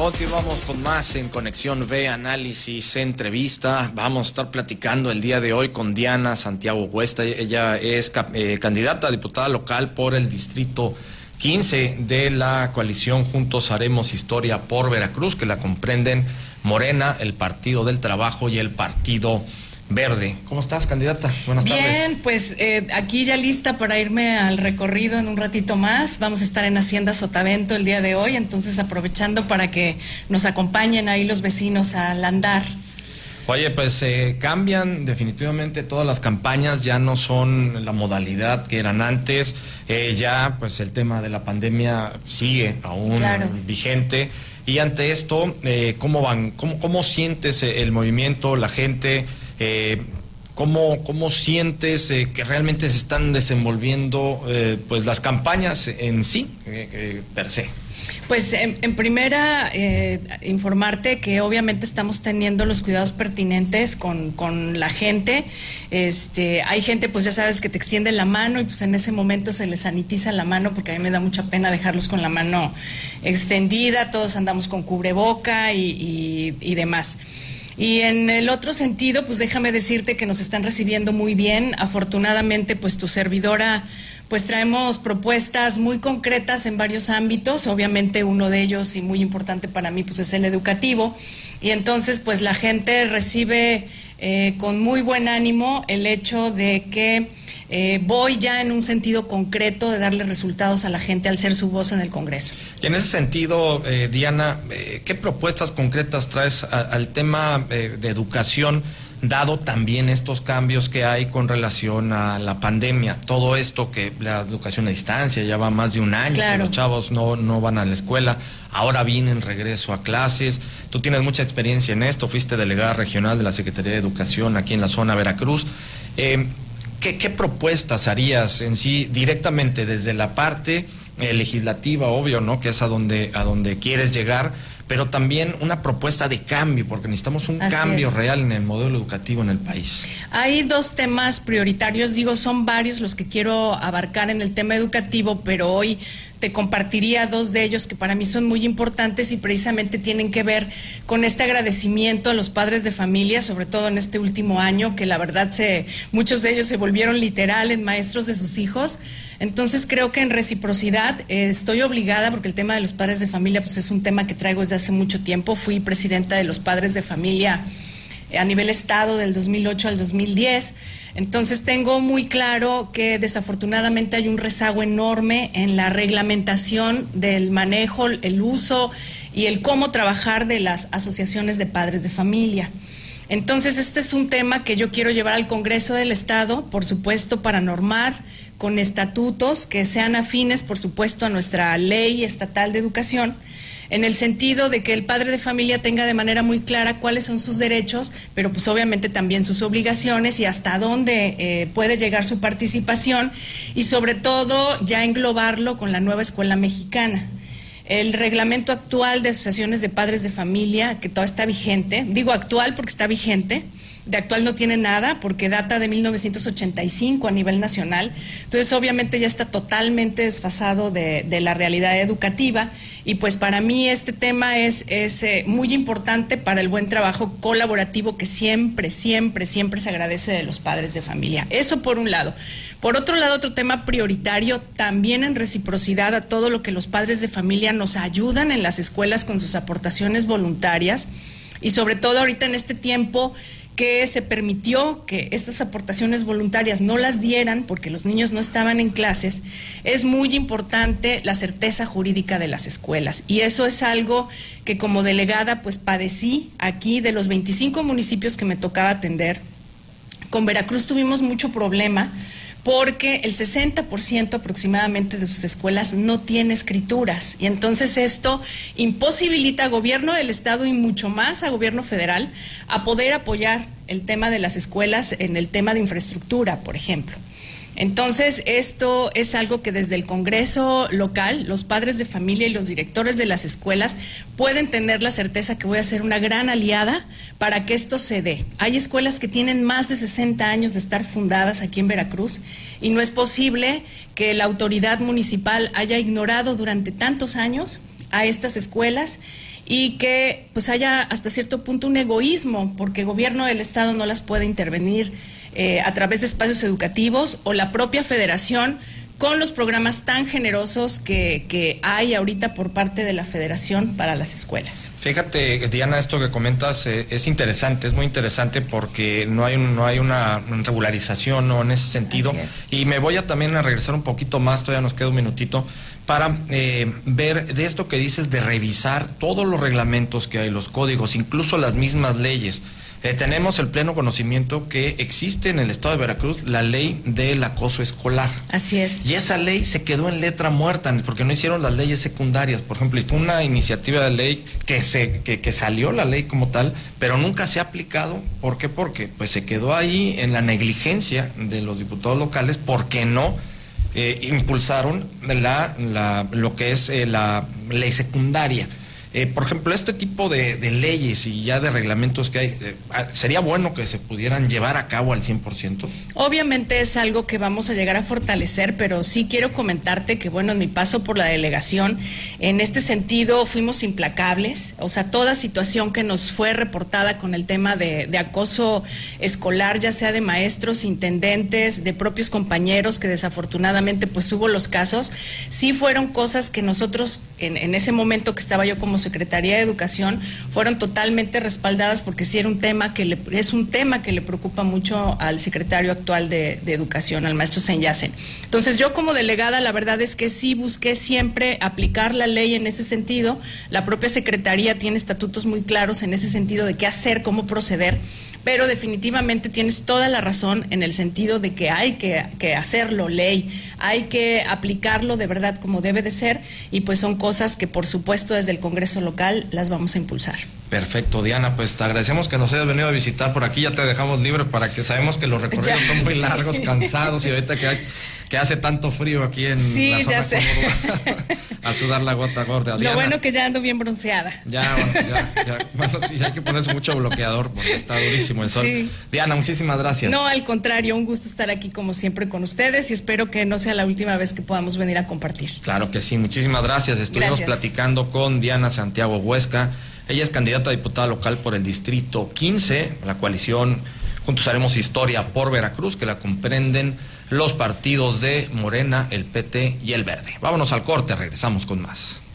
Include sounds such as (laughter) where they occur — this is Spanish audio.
Continuamos con más en Conexión B, análisis, entrevista. Vamos a estar platicando el día de hoy con Diana Santiago Cuesta. Ella es eh, candidata a diputada local por el distrito 15 de la coalición Juntos Haremos Historia por Veracruz, que la comprenden Morena, el Partido del Trabajo y el Partido Verde. ¿Cómo estás, candidata? Buenas tardes. Bien, pues eh, aquí ya lista para irme al recorrido en un ratito más. Vamos a estar en Hacienda Sotavento el día de hoy, entonces aprovechando para que nos acompañen ahí los vecinos al andar. Oye, pues eh, cambian definitivamente todas las campañas, ya no son la modalidad que eran antes, eh, ya pues el tema de la pandemia sigue aún vigente. Y ante esto, ¿cómo van? ¿Cómo, cómo sientes el movimiento, la gente? Eh, ¿cómo, ¿Cómo sientes eh, que realmente se están desenvolviendo eh, pues las campañas en sí, eh, per se? Pues en, primera, informarte que obviamente estamos teniendo los cuidados pertinentes con, con, la gente. Este, hay gente, pues ya sabes, que te extiende la mano y pues en ese momento se les sanitiza la mano porque a mí me da mucha pena dejarlos con la mano extendida, todos andamos con cubreboca y, y demás. Y en el otro sentido, pues déjame decirte que nos están recibiendo muy bien. Afortunadamente, pues tu servidora, pues traemos propuestas muy concretas en varios ámbitos. Obviamente uno de ellos y muy importante para mí, pues es el educativo. Y entonces, pues la gente recibe eh, con muy buen ánimo el hecho de que eh, voy ya en un sentido concreto de darle resultados a la gente al ser su voz en el Congreso. Y en ese sentido, eh, Diana, eh, ¿qué propuestas concretas traes al tema de educación? dado también estos cambios que hay con relación a la pandemia, todo esto que la educación a distancia ya va más de un año, que los chavos no, no van a la escuela, ahora viene el regreso a clases, tú tienes mucha experiencia en esto, fuiste delegada regional de la Secretaría de Educación aquí en la zona Veracruz. ¿Qué, propuestas harías en sí directamente desde la parte eh, legislativa, obvio, ¿no? Que es a donde, a donde quieres llegar, pero también una propuesta de cambio, porque necesitamos un cambio real en el modelo educativo en el país. Hay dos temas prioritarios, digo, son varios los que quiero abarcar en el tema educativo, pero hoy te compartiría dos de ellos que para mí son muy importantes y precisamente tienen que ver con este agradecimiento a los padres de familia, sobre todo en este último año, que la verdad se, muchos de ellos se volvieron literal en maestros de sus hijos. Entonces creo que en reciprocidad eh, estoy obligada, porque el tema de los padres de familia pues es un tema que traigo desde hace mucho tiempo. Fui presidenta de los padres de familia a nivel Estado del 2008 al 2010. Entonces tengo muy claro que desafortunadamente hay un rezago enorme en la reglamentación del manejo, el uso y el cómo trabajar de las asociaciones de padres de familia. Entonces este es un tema que yo quiero llevar al Congreso del Estado, por supuesto, para normar con estatutos que sean afines, por supuesto, a nuestra ley estatal de educación en el sentido de que el padre de familia tenga de manera muy clara cuáles son sus derechos, pero pues obviamente también sus obligaciones y hasta dónde eh, puede llegar su participación y sobre todo ya englobarlo con la nueva escuela mexicana. El reglamento actual de asociaciones de padres de familia, que todo está vigente, digo actual porque está vigente, de actual no tiene nada porque data de 1985 a nivel nacional. Entonces, obviamente ya está totalmente desfasado de, la realidad educativa y pues para mí este tema es, es eh, muy importante para el buen trabajo colaborativo que siempre, siempre, siempre se agradece de los padres de familia. Eso por un lado. Por otro lado, otro tema prioritario, también en reciprocidad a todo lo que los padres de familia nos ayudan en las escuelas con sus aportaciones voluntarias y sobre todo ahorita en este tiempo que se permitió que estas aportaciones voluntarias no las dieran porque los niños no estaban en clases, es muy importante la certeza jurídica de las escuelas. Y eso es algo que como delegada pues padecí aquí de los 25 municipios que me tocaba atender. Con Veracruz tuvimos mucho problema porque el 60% aproximadamente de sus escuelas no tiene escrituras. Y entonces esto imposibilita a gobierno del Estado y mucho más a gobierno federal a poder apoyar el tema de las escuelas en el tema de infraestructura, por ejemplo. Entonces, esto es algo que desde el Congreso local, los padres de familia y los directores de las escuelas pueden tener la certeza que voy a ser una gran aliada para que esto se dé. Hay escuelas que tienen más de 60 años de estar fundadas aquí en Veracruz y no es posible que la autoridad municipal haya ignorado durante tantos años a estas escuelas y que pues haya hasta cierto punto un egoísmo, porque el gobierno del Estado no las puede intervenir eh, a través de espacios educativos o la propia federación con los programas tan generosos que, que, hay ahorita por parte de la Federación para las escuelas. Fíjate, Diana, esto que comentas eh, es interesante, es muy interesante porque no hay, no hay una regularización ¿no? en ese sentido. Y me voy a también a regresar un poquito más, todavía nos queda un minutito, para eh, ver de esto que dices de revisar todos los reglamentos que hay, los códigos, incluso las mismas leyes. Eh, tenemos el pleno conocimiento que existe en el estado de Veracruz la ley del acoso escolar. Así es. Y esa ley se quedó en letra muerta porque no hicieron las leyes secundarias. Por ejemplo, y fue una iniciativa de ley que, se, que, que salió la ley como tal, pero nunca se ha aplicado. ¿Por qué? Porque pues se quedó ahí en la negligencia de los diputados locales porque no eh, impulsaron la, la, lo que es eh, la ley secundaria. Eh, por ejemplo, este tipo de, leyes y ya de reglamentos que hay, eh, ah, ¿sería bueno que se pudieran llevar a cabo al 100%? Obviamente es algo que vamos a llegar a fortalecer, pero sí quiero comentarte que, bueno, en mi paso por la delegación, en este sentido fuimos implacables, o sea, toda situación que nos fue reportada con el tema de, de acoso escolar, ya sea de maestros, intendentes, de propios compañeros, que desafortunadamente pues hubo los casos, sí fueron cosas que nosotros en, ese momento que estaba yo como Secretaría de Educación fueron totalmente respaldadas porque sí era un tema que le, es un tema que le preocupa mucho al secretario actual de, Educación, al maestro Senyacen. Entonces yo como delegada la verdad es que sí busqué siempre aplicar la ley en ese sentido. La propia Secretaría tiene estatutos muy claros en ese sentido de qué hacer, cómo proceder pero definitivamente tienes toda la razón en el sentido de que hay que, hacerlo ley, hay que aplicarlo de verdad como debe de ser y pues son cosas que por supuesto desde el Congreso local las vamos a impulsar. Perfecto, Diana, pues te agradecemos que nos hayas venido a visitar por aquí, ya te dejamos libre para que sabemos que los recorridos son muy largos, cansados y ahorita que hay que hace tanto frío aquí en sí, la zona ya sé. (laughs) a sudar la gota gorda. Lo bueno que ya ando bien bronceada. Ya, bueno, ya, ya. (laughs) Bueno, sí, hay que ponerse mucho bloqueador porque está durísimo el sol. Diana, muchísimas gracias. No, al contrario, un gusto estar aquí como siempre con ustedes y espero que no sea la última vez que podamos venir a compartir. Claro que sí, muchísimas gracias. Estuvimos platicando con Diana Santiago Huesca. Ella es candidata a diputada local por el Distrito 15, la coalición Juntos Haremos Historia por Veracruz, que la comprenden los partidos de Morena, el PT y el Verde. Vámonos al corte, regresamos con más.